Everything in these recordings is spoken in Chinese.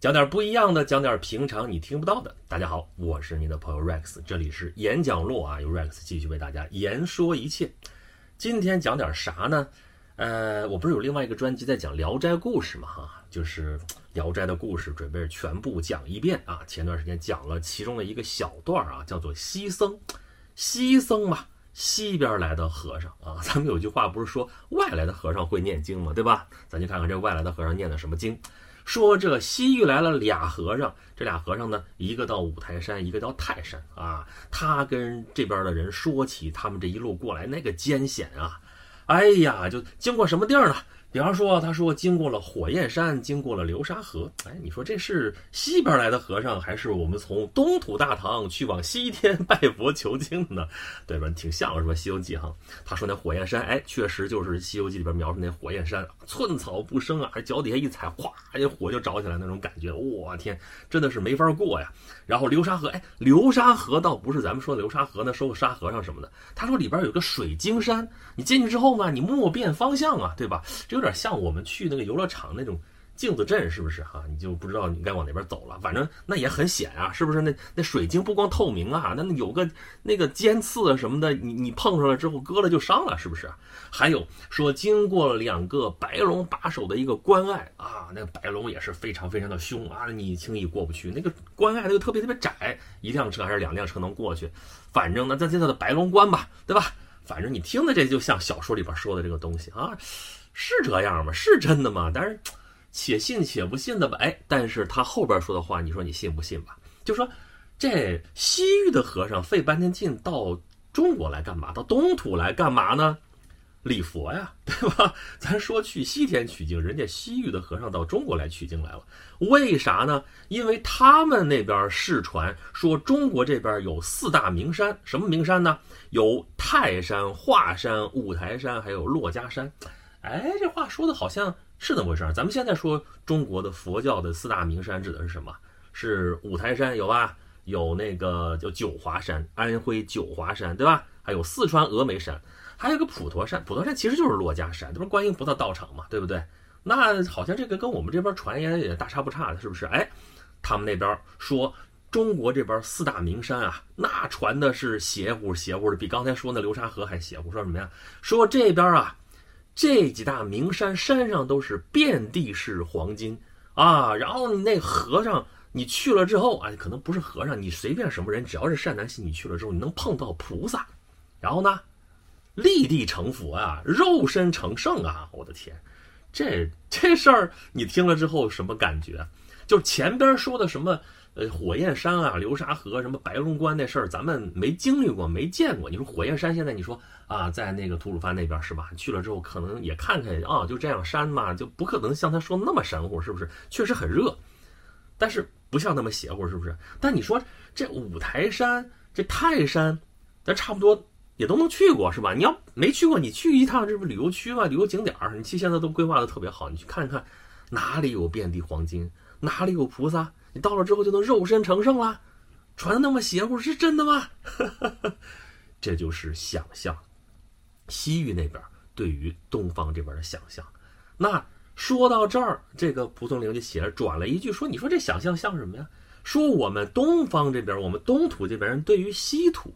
讲点不一样的，讲点平常你听不到的。大家好，我是你的朋友 Rex，这里是演讲录啊，由 Rex 继续为大家言说一切。今天讲点啥呢？呃，我不是有另外一个专辑在讲《聊斋故事》嘛，哈，就是《聊斋》的故事，准备全部讲一遍啊。前段时间讲了其中的一个小段啊，叫做西僧，西僧嘛，西边来的和尚啊。咱们有句话不是说外来的和尚会念经嘛，对吧？咱就看看这外来的和尚念的什么经。说这西域来了俩和尚，这俩和尚呢，一个到五台山，一个到泰山啊。他跟这边的人说起他们这一路过来那个艰险啊，哎呀，就经过什么地儿呢？比方说，他说经过了火焰山，经过了流沙河。哎，你说这是西边来的和尚，还是我们从东土大唐去往西天拜佛求经的呢？对吧？挺像是吧？《西游记》哈，他说那火焰山，哎，确实就是《西游记》里边描述那火焰山，寸草不生啊，还脚底下一踩，哗，这火就着起来那种感觉。我天，真的是没法过呀。然后流沙河，哎，流沙河倒不是咱们说的流沙河，那说个沙和尚什么的。他说里边有个水晶山，你进去之后呢，你莫辨方向啊，对吧？这有点像我们去那个游乐场那种镜子阵，是不是哈？你就不知道你该往哪边走了，反正那也很险啊，是不是？那那水晶不光透明啊，那有个那个尖刺什么的，你你碰上了之后割了就伤了，是不是？还有说经过了两个白龙把守的一个关隘啊，那个白龙也是非常非常的凶啊，你轻易过不去。那个关隘那个特别特别窄，一辆车还是两辆车能过去，反正呢，咱叫它的白龙关吧，对吧？反正你听的这就像小说里边说的这个东西啊。是这样吗？是真的吗？但是，且信且不信的吧。哎，但是他后边说的话，你说你信不信吧？就说这西域的和尚费半天劲到中国来干嘛？到东土来干嘛呢？礼佛呀，对吧？咱说去西天取经，人家西域的和尚到中国来取经来了，为啥呢？因为他们那边世传说中国这边有四大名山，什么名山呢？有泰山、华山、五台山，还有珞珈山。哎，这话说的好像是那么回事。咱们现在说中国的佛教的四大名山指的是什么？是五台山有吧？有那个叫九华山，安徽九华山对吧？还有四川峨眉山，还有个普陀山。普陀山其实就是珞珈山，这不是观音菩萨道场嘛，对不对？那好像这个跟我们这边传言也大差不差的，是不是？哎，他们那边说中国这边四大名山啊，那传的是邪乎邪乎的，比刚才说那流沙河还邪乎。说什么呀？说这边啊。这几大名山，山上都是遍地是黄金啊！然后那和尚，你去了之后啊，可能不是和尚，你随便什么人，只要是善男信，女去了之后，你能碰到菩萨，然后呢，立地成佛啊，肉身成圣啊！我的天，这这事儿你听了之后什么感觉？就前边说的什么？呃，火焰山啊，流沙河，什么白龙关那事儿，咱们没经历过，没见过。你说火焰山现在，你说啊，在那个吐鲁番那边是吧？去了之后，可能也看看啊，就这样山嘛，就不可能像他说那么神乎，是不是？确实很热，但是不像那么邪乎，是不是？但你说这五台山、这泰山，咱差不多也都能去过，是吧？你要没去过，你去一趟，这不旅游区嘛，旅游景点儿，你去现在都规划的特别好，你去看看哪里有遍地黄金，哪里有菩萨。你到了之后就能肉身成圣了，传的那么邪乎是真的吗？这就是想象，西域那边对于东方这边的想象。那说到这儿，这个蒲松龄就写了转了一句说：“你说这想象像什么呀？说我们东方这边，我们东土这边人对于西土，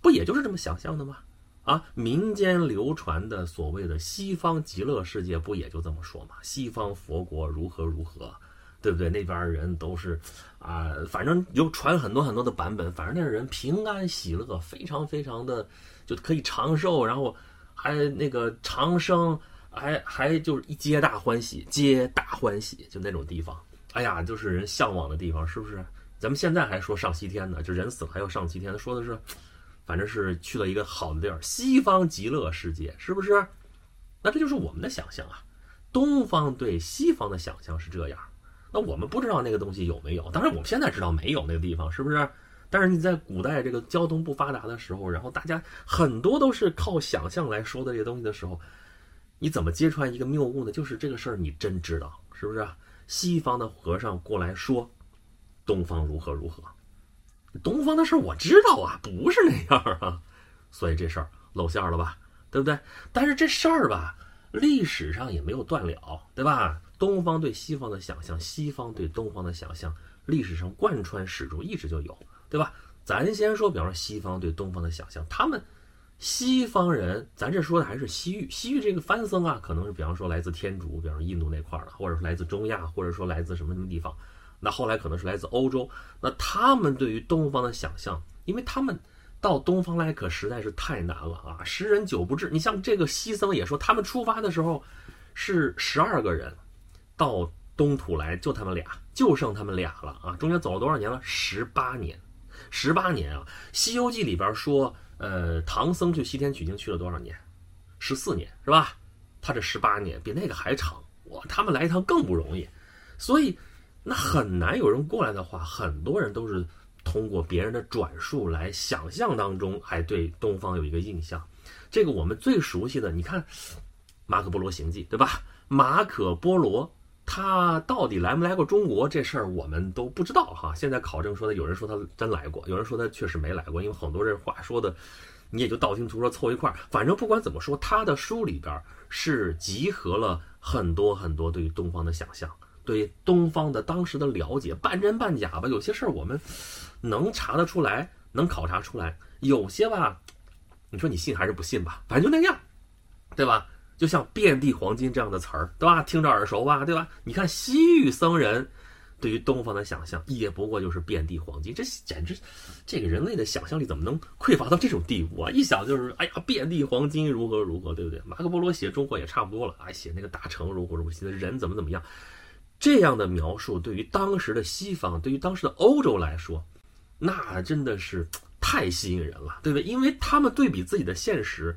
不也就是这么想象的吗？啊，民间流传的所谓的西方极乐世界，不也就这么说吗？西方佛国如何如何。”对不对？那边人都是，啊，反正就传很多很多的版本。反正那人平安喜乐，非常非常的就可以长寿，然后还那个长生，还还就是一皆大欢喜，皆大欢喜，就那种地方。哎呀，就是人向往的地方，是不是？咱们现在还说上西天呢，就人死了还要上西天，说的是，反正是去了一个好的地儿，西方极乐世界，是不是？那这就是我们的想象啊。东方对西方的想象是这样。那我们不知道那个东西有没有，当然我们现在知道没有那个地方，是不是？但是你在古代这个交通不发达的时候，然后大家很多都是靠想象来说的这些东西的时候，你怎么揭穿一个谬误呢？就是这个事儿你真知道，是不是？西方的和尚过来说，东方如何如何，东方的事儿我知道啊，不是那样啊，所以这事儿露馅了吧，对不对？但是这事儿吧。历史上也没有断了，对吧？东方对西方的想象，西方对东方的想象，历史上贯穿始终，一直就有，对吧？咱先说，比方说西方对东方的想象，他们西方人，咱这说的还是西域，西域这个番僧啊，可能是比方说来自天竺，比方说印度那块儿的，或者说来自中亚，或者说来自什么什么地方，那后来可能是来自欧洲，那他们对于东方的想象，因为他们到东方来可实在是太难了啊，十人九不至。你像这个西僧也说，他们出发的时候是十二个人到东土来，就他们俩，就剩他们俩了啊，中间走了多少年了？十八年。十八年啊，《西游记》里边说，呃，唐僧去西天取经去了多少年？十四年是吧？他这十八年比那个还长哇！他们来一趟更不容易，所以那很难有人过来的话，很多人都是通过别人的转述来想象当中，还对东方有一个印象。这个我们最熟悉的，你看《马可波罗行记》，对吧？马可波罗。他到底来没来过中国这事儿，我们都不知道哈。现在考证说的，有人说他真来过，有人说他确实没来过，因为很多人话说的，你也就道听途说凑一块儿。反正不管怎么说，他的书里边是集合了很多很多对于东方的想象，对东方的当时的了解，半真半假吧。有些事儿我们能查得出来，能考察出来；有些吧，你说你信还是不信吧，反正就那样，对吧？就像“遍地黄金”这样的词儿，对吧？听着耳熟吧，对吧？你看西域僧人对于东方的想象，也不过就是遍地黄金。这简直，这个人类的想象力怎么能匮乏到这种地步啊？一想就是，哎呀，遍地黄金，如何如何，对不对？马可波罗写中国也差不多了，啊，写那个大城如何如何，写的人怎么怎么样，这样的描述对于当时的西方，对于当时的欧洲来说，那真的是太吸引人了，对不对？因为他们对比自己的现实。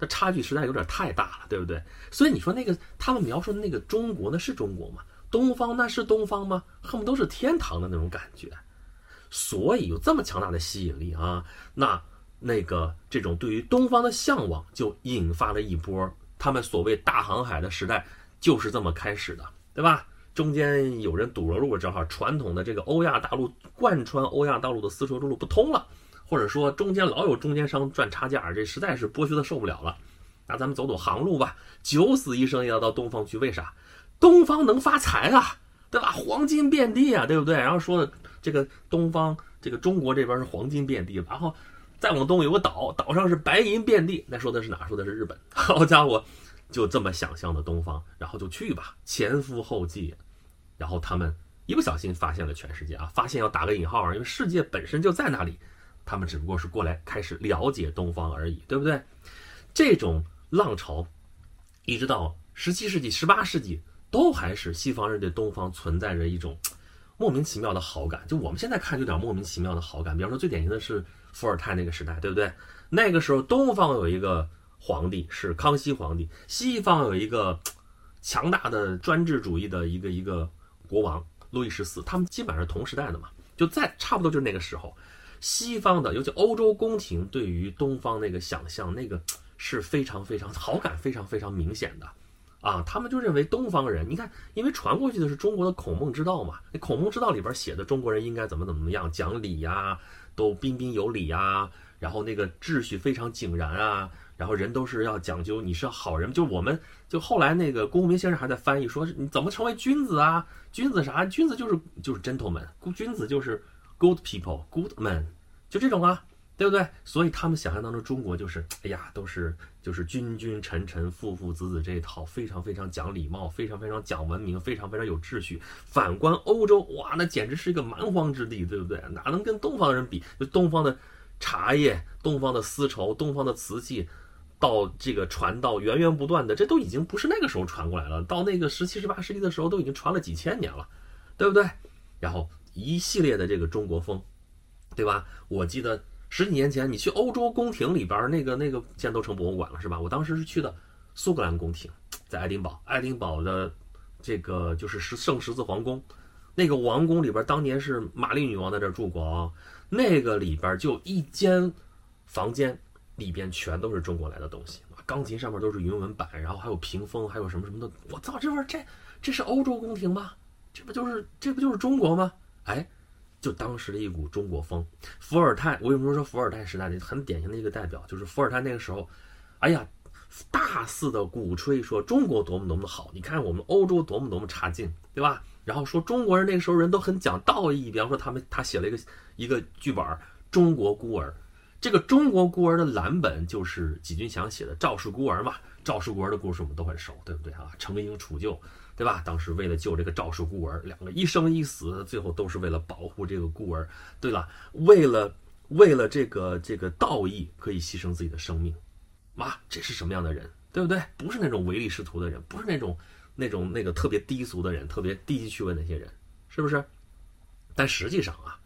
那差距实在有点太大了，对不对？所以你说那个他们描述的那个中国，那是中国吗？东方那是东方吗？恨不都是天堂的那种感觉。所以有这么强大的吸引力啊，那那个这种对于东方的向往，就引发了一波他们所谓大航海的时代，就是这么开始的，对吧？中间有人堵了路，正好传统的这个欧亚大陆贯穿欧亚大陆的丝绸之路不通了。或者说中间老有中间商赚差价，这实在是剥削的受不了了。那咱们走走航路吧，九死一生也要到东方去。为啥？东方能发财啊，对吧？黄金遍地啊，对不对？然后说的这个东方，这个中国这边是黄金遍地，然后再往东有个岛，岛上是白银遍地。那说的是哪？说的是日本。好家伙，就这么想象的东方，然后就去吧，前赴后继。然后他们一不小心发现了全世界啊，发现要打个引号，因为世界本身就在那里。他们只不过是过来开始了解东方而已，对不对？这种浪潮，一直到十七世纪、十八世纪，都还是西方人对东方存在着一种 莫名其妙的好感。就我们现在看，有点莫名其妙的好感。比方说，最典型的是伏尔泰那个时代，对不对？那个时候，东方有一个皇帝是康熙皇帝，西方有一个 强大的专制主义的一个一个国王路易十四，他们基本上是同时代的嘛，就在差不多就是那个时候。西方的，尤其欧洲宫廷对于东方那个想象，那个 是非常非常好感，非常非常明显的，啊，他们就认为东方人，你看，因为传过去的是中国的孔孟之道嘛，那孔孟之道里边写的中国人应该怎么怎么样，讲理呀，都彬彬有礼啊，然后那个秩序非常井然啊，然后人都是要讲究，你是好人，就我们就后来那个郭明先生还在翻译说，你怎么成为君子啊？君子啥？君子就是就是 gentleman，君子就是。Good people, good men，就这种啊，对不对？所以他们想象当中中国就是，哎呀，都是就是君君臣臣、父父子子这一套，非常非常讲礼貌，非常非常讲文明，非常非常有秩序。反观欧洲，哇，那简直是一个蛮荒之地，对不对？哪能跟东方人比？就东方的茶叶、东方的丝绸、东方的瓷器，到这个传到源源不断的，这都已经不是那个时候传过来了。到那个十七、十八世纪的时候，都已经传了几千年了，对不对？然后。一系列的这个中国风，对吧？我记得十几年前你去欧洲宫廷里边那个那个现在都成博物馆了，是吧？我当时是去的苏格兰宫廷，在爱丁堡，爱丁堡的这个就是十圣十字皇宫，那个王宫里边当年是玛丽女王在这住过啊。那个里边就一间房间里边全都是中国来的东西，钢琴上面都是云纹板，然后还有屏风，还有什么什么的。我操，这玩意儿这这是欧洲宫廷吗？这不就是这不就是中国吗？哎，就当时的一股中国风。伏尔泰，我为什么说伏尔泰时代的很典型的一个代表，就是伏尔泰那个时候，哎呀，大肆的鼓吹说中国多么多么好，你看我们欧洲多么多么差劲，对吧？然后说中国人那个时候人都很讲道义，比方说他们他写了一个一个剧本《中国孤儿》，这个《中国孤儿》的蓝本就是纪君祥写的《赵氏孤儿》嘛，《赵氏孤儿》的故事我们都很熟，对不对啊？程婴楚救，对吧？当时为了救这个赵氏孤儿，两个一生一死，最后都是为了保护这个孤儿，对了，为了为了这个这个道义可以牺牲自己的生命。妈，这是什么样的人，对不对？不是那种唯利是图的人，不是那种那种那个特别低俗的人，特别低级趣味那些人，是不是？但实际上啊，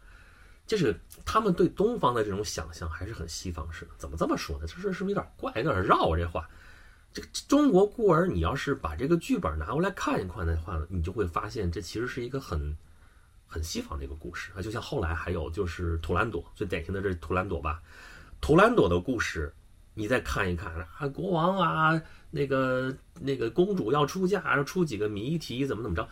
就是他们对东方的这种想象还是很西方式的。怎么这么说呢？这是是不是有点怪，有点绕？这话，这个中国孤儿，你要是把这个剧本拿过来看一看的话，你就会发现这其实是一个很很西方的一个故事啊。就像后来还有就是图兰朵，最典型的这是图兰朵吧，图兰朵的故事。你再看一看啊，国王啊，那个那个公主要出嫁，要出几个谜题，怎么怎么着？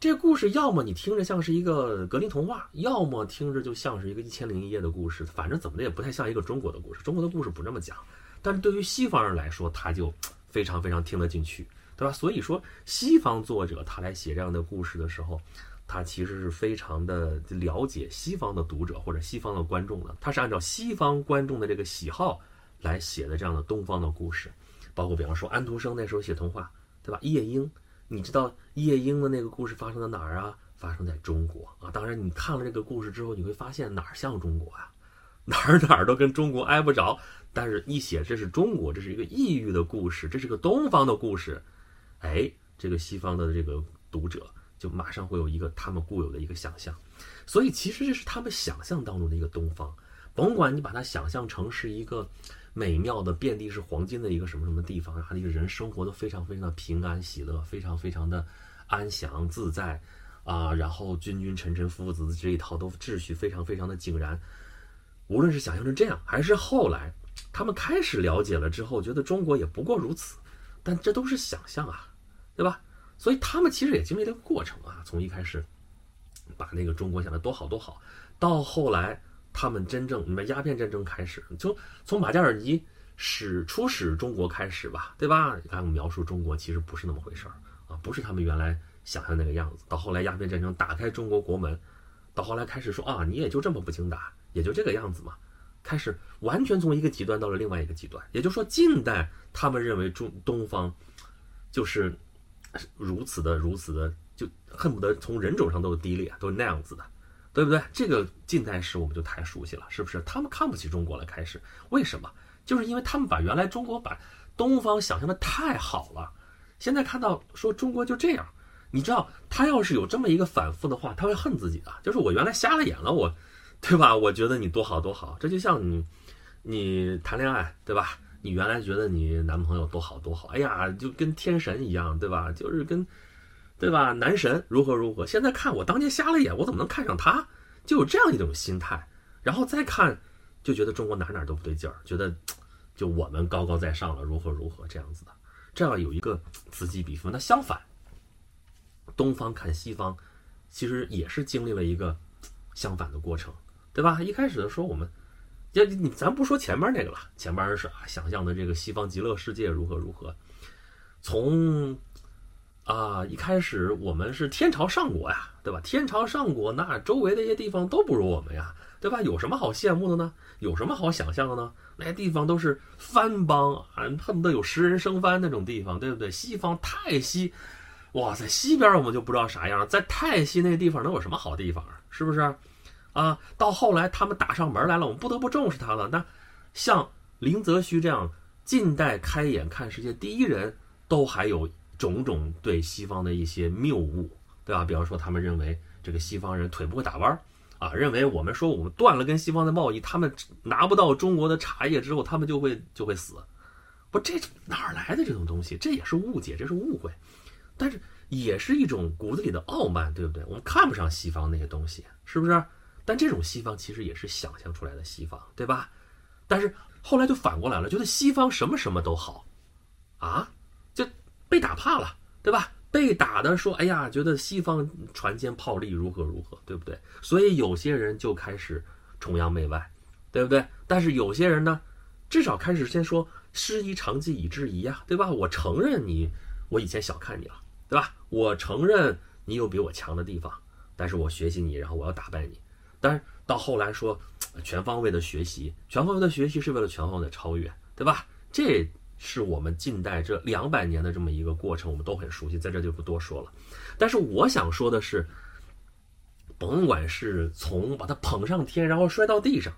这故事要么你听着像是一个格林童话，要么听着就像是一个一千零一夜的故事。反正怎么的也不太像一个中国的故事。中国的故事不这么讲，但是对于西方人来说，他就 非常非常听得进去，对吧？所以说，西方作者他来写这样的故事的时候，他其实是非常的了解西方的读者或者西方的观众的，他是按照西方观众的这个喜好。来写的这样的东方的故事，包括比方说安徒生那时候写童话，对吧？夜莺，你知道夜莺的那个故事发生在哪儿啊？发生在中国啊。当然，你看了这个故事之后，你会发现哪儿像中国啊？哪儿哪儿都跟中国挨不着。但是，一写这是中国，这是一个异域的故事，这是个东方的故事，哎，这个西方的这个读者就马上会有一个他们固有的一个想象。所以，其实这是他们想象当中的一个东方，甭管你把它想象成是一个。美妙的遍地是黄金的一个什么什么地方，然后那个人生活都非常非常的平安喜乐，非常非常的安详自在啊，然后君君臣臣父子这一套都秩序非常非常的井然。无论是想象成这样，还是后来他们开始了解了之后，觉得中国也不过如此，但这都是想象啊，对吧？所以他们其实也经历了个过程啊，从一开始把那个中国想的多好多好，到后来。他们真正，你们鸦片战争开始，就从马加尔尼使出使中国开始吧，对吧？你看，描述中国其实不是那么回事儿啊，不是他们原来想象那个样子。到后来鸦片战争打开中国国门，到后来开始说啊，你也就这么不经打，也就这个样子嘛，开始完全从一个极端到了另外一个极端。也就是说，近代他们认为中东方就是如此的、如此的，就恨不得从人种上都是低劣，都是那样子的。对不对？这个近代史我们就太熟悉了，是不是？他们看不起中国了，开始为什么？就是因为他们把原来中国把东方想象的太好了，现在看到说中国就这样，你知道他要是有这么一个反复的话，他会恨自己的。就是我原来瞎了眼了，我，对吧？我觉得你多好多好，这就像你，你谈恋爱，对吧？你原来觉得你男朋友多好多好，哎呀，就跟天神一样，对吧？就是跟。对吧？男神如何如何？现在看我当年瞎了眼，我怎么能看上他？就有这样一种心态，然后再看，就觉得中国哪哪都不对劲儿，觉得就我们高高在上了，如何如何这样子的，这样有一个此起彼伏。那相反，东方看西方，其实也是经历了一个相反的过程，对吧？一开始的时候，我们，要你咱不说前面那个了，前面是啊，想象的这个西方极乐世界如何如何，从。啊，一开始我们是天朝上国呀，对吧？天朝上国，那周围的一些地方都不如我们呀，对吧？有什么好羡慕的呢？有什么好想象的呢？那些地方都是藩邦啊，恨不得有十人生藩那种地方，对不对？西方泰西，哇塞，西边我们就不知道啥样，在泰西那地方能有什么好地方啊？是不是？啊，到后来他们打上门来了，我们不得不重视他了。那像林则徐这样近代开眼看世界第一人都还有。种种对西方的一些谬误，对吧？比方说，他们认为这个西方人腿不会打弯儿，啊，认为我们说我们断了跟西方的贸易，他们拿不到中国的茶叶之后，他们就会就会死。不，这哪儿来的这种东西？这也是误解，这是误会，但是也是一种骨子里的傲慢，对不对？我们看不上西方那些东西，是不是？但这种西方其实也是想象出来的西方，对吧？但是后来就反过来了，觉得西方什么什么都好，啊？就被打怕了，对吧？被打的说：“哎呀，觉得西方船坚炮利，如何如何，对不对？”所以有些人就开始崇洋媚外，对不对？但是有些人呢，至少开始先说师夷长技以制夷呀，对吧？我承认你，我以前小看你了，对吧？我承认你有比我强的地方，但是我学习你，然后我要打败你。但是到后来说全方位的学习，全方位的学习是为了全方位的超越，对吧？这是我们近代这两百年的这么一个过程，我们都很熟悉，在这就不多说了。但是我想说的是，甭管是从把它捧上天，然后摔到地上。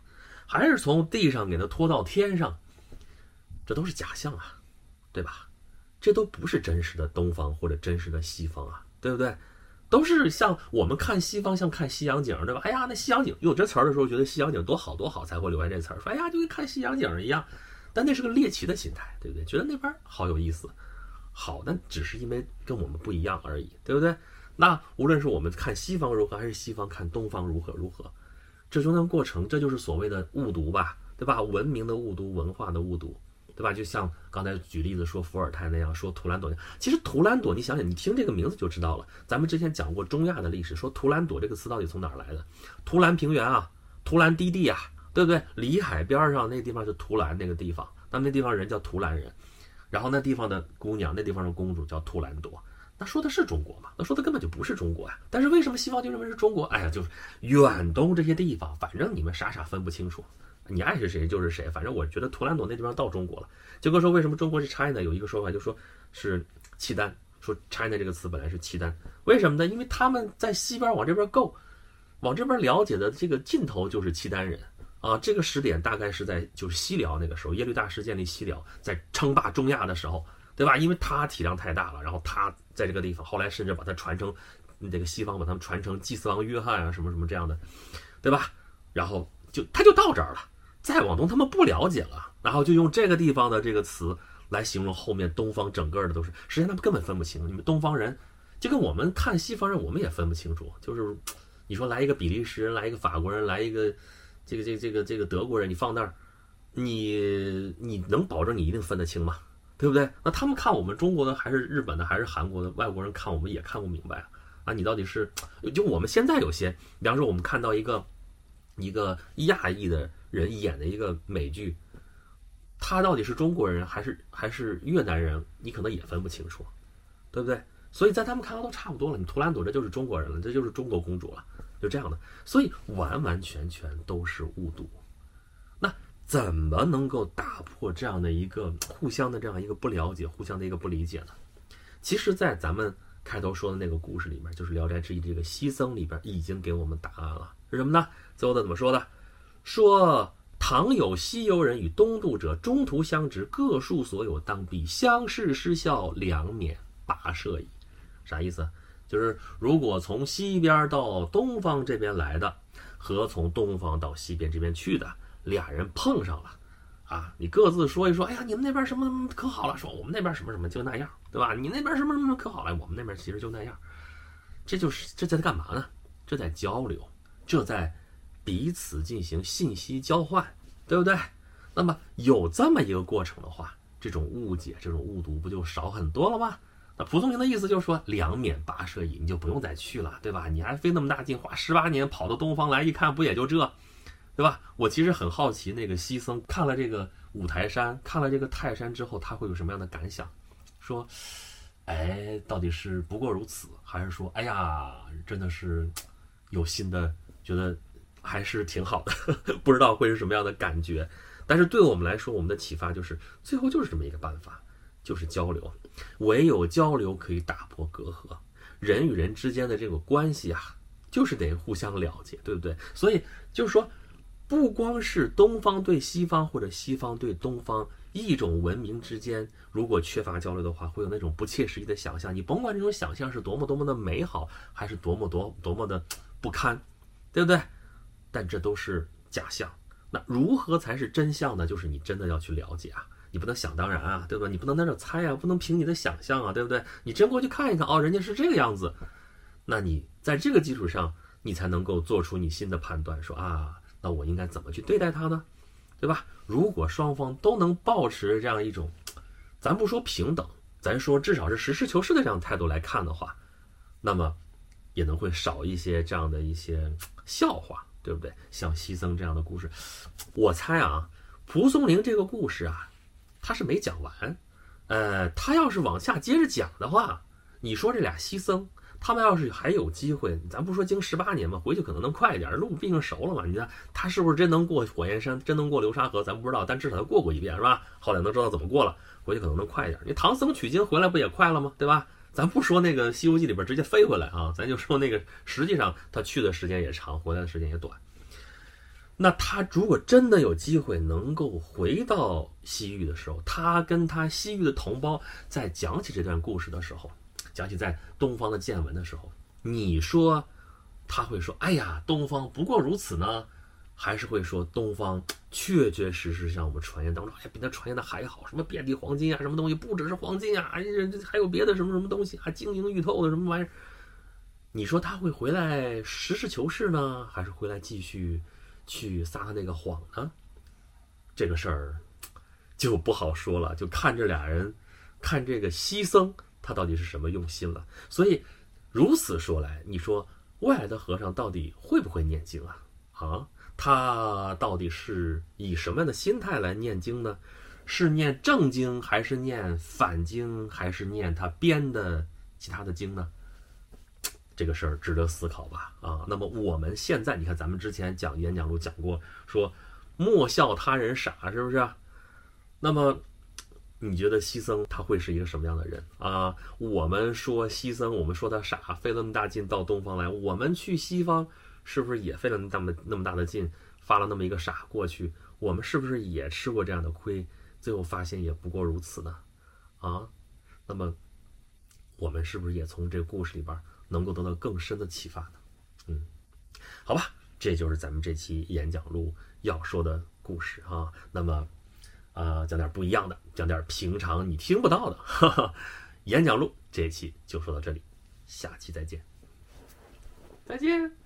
还是从地上给他拖到天上，这都是假象啊，对吧？这都不是真实的东方或者真实的西方啊，对不对？都是像我们看西方，像看西洋景，对吧？哎呀，那西洋景有这词儿的时候，觉得西洋景多好多好，才会留下这词儿，说哎呀，就跟看西洋景一样。但那是个猎奇的心态，对不对？觉得那边好有意思，好，但只是因为跟我们不一样而已，对不对？那无论是我们看西方如何，还是西方看东方如何如何。这中间过程，这就是所谓的误读吧，对吧？文明的误读，文化的误读，对吧？就像刚才举例子说伏尔泰那样，说图兰朵。其实图兰朵，你想想，你听这个名字就知道了。咱们之前讲过中亚的历史，说图兰朵这个词到底从哪儿来的？图兰平原啊，图兰低地啊，对不对？里海边上那地方是图兰那个地方，那那地方人叫图兰人，然后那地方的姑娘，那地方的公主叫图兰朵。那说的是中国吗？那说的根本就不是中国呀！但是为什么西方就认为是中国？哎呀，就是远东这些地方，反正你们傻傻分不清楚，你爱是谁就是谁。反正我觉得图兰朵那地方到中国了。杰哥说为什么中国是 China？有一个说法就说是契丹，说 China 这个词本来是契丹，为什么呢？因为他们在西边往这边 go，，往这边了解的这个尽头就是契丹人啊。这个时点大概是在就是西辽那个时候，耶律大石建立西辽，在称霸中亚的时候。对吧？因为他体量太大了，然后他在这个地方，后来甚至把它传承，这个西方把他们传承祭祀王约翰啊，什么什么这样的，对吧？然后就他就到这儿了，再往东他们不了解了，然后就用这个地方的这个词来形容后面东方整个的都是，实际上他们根本分不清。你们东方人就跟我们看西方人，我们也分不清楚。就是你说来一个比利时人，来一个法国人，来一个这个这个这个这个德国人，你放那儿，你你能保证你一定分得清吗？对不对？那他们看我们中国的，还是日本的，还是韩国的？外国人看我们也看不明白啊！你到底是就我们现在有些，比方说我们看到一个一个亚裔的人演的一个美剧，他到底是中国人还是还是越南人？你可能也分不清楚，对不对？所以在他们看来都差不多了。你图兰朵这就是中国人了，这就是中国公主了，就这样的。所以完完全全都是误读。那怎么能够打破这样的一个互相的这样一个不了解、互相的一个不理解呢？其实，在咱们开头说的那个故事里面，就是《聊斋志异》这个西僧里边已经给我们答案了，是什么呢？最后的怎么说的？说唐有西游人与东渡者，中途相值，各述所有，当必相视失笑，两免跋涉矣。啥意思？就是如果从西边到东方这边来的，和从东方到西边这边去的。俩人碰上了，啊，你各自说一说，哎呀，你们那边什么什么可好了？说我们那边什么什么就那样，对吧？你那边什么什么可好了？我们那边其实就那样。这就是这在干嘛呢？这在交流，这在彼此进行信息交换，对不对？那么有这么一个过程的话，这种误解、这种误读不就少很多了吗？那蒲松龄的意思就是说，两免跋涉矣，你就不用再去了，对吧？你还费那么大劲，花十八年跑到东方来，一看不也就这？对吧？我其实很好奇，那个西僧看了这个五台山，看了这个泰山之后，他会有什么样的感想？说，哎，到底是不过如此，还是说，哎呀，真的是有新的，觉得还是挺好的？不知道会是什么样的感觉。但是对我们来说，我们的启发就是，最后就是这么一个办法，就是交流。唯有交流可以打破隔阂，人与人之间的这个关系啊，就是得互相了解，对不对？所以就是说。不光是东方对西方，或者西方对东方，一种文明之间，如果缺乏交流的话，会有那种不切实际的想象。你甭管这种想象是多么多么的美好，还是多么多多么的不堪，对不对？但这都是假象。那如何才是真相呢？就是你真的要去了解啊，你不能想当然啊，对吧？你不能在这猜啊，不能凭你的想象啊，对不对？你真过去看一看，哦，人家是这个样子，那你在这个基础上，你才能够做出你新的判断，说啊。那我应该怎么去对待他呢？对吧？如果双方都能保持这样一种，咱不说平等，咱说至少是实事求是的这样态度来看的话，那么也能会少一些这样的一些笑话，对不对？像西僧这样的故事，我猜啊，蒲松龄这个故事啊，他是没讲完。呃，他要是往下接着讲的话，你说这俩西僧，他们要是还有机会，咱不说经十八年嘛，回去可能能快一点，路毕竟熟了嘛。你看他是不是真能过火焰山，真能过流沙河，咱不知道，但至少他过过一遍是吧？后来能知道怎么过了，回去可能能快一点。你唐僧取经回来不也快了吗？对吧？咱不说那个《西游记》里边直接飞回来啊，咱就说那个实际上他去的时间也长，回来的时间也短。那他如果真的有机会能够回到西域的时候，他跟他西域的同胞在讲起这段故事的时候，讲起在东方的见闻的时候，你说他会说：“哎呀，东方不过如此呢？”还是会说东方确确实实像我们传言当中，哎，比他传言的还好，什么遍地黄金啊，什么东西不只是黄金啊，哎，还有别的什么什么东西，还晶莹玉透的什么玩意儿？你说他会回来实事求是呢，还是回来继续？去撒他那个谎呢？这个事儿就不好说了，就看这俩人，看这个西僧他到底是什么用心了。所以如此说来，你说外来的和尚到底会不会念经啊？啊，他到底是以什么样的心态来念经呢？是念正经，还是念反经，还是念他编的其他的经呢？这个事儿值得思考吧？啊，那么我们现在，你看咱们之前讲演讲录讲过，说莫笑他人傻，是不是？那么你觉得西僧他会是一个什么样的人啊？我们说西僧，我们说他傻，费那么大劲到东方来，我们去西方是不是也费了那么那么大的劲，发了那么一个傻过去？我们是不是也吃过这样的亏？最后发现也不过如此呢？啊，那么我们是不是也从这个故事里边？能够得到更深的启发呢？嗯，好吧，这就是咱们这期演讲录要说的故事啊。那么，啊，讲点不一样的，讲点平常你听不到的。哈哈，演讲录这一期就说到这里，下期再见，再见。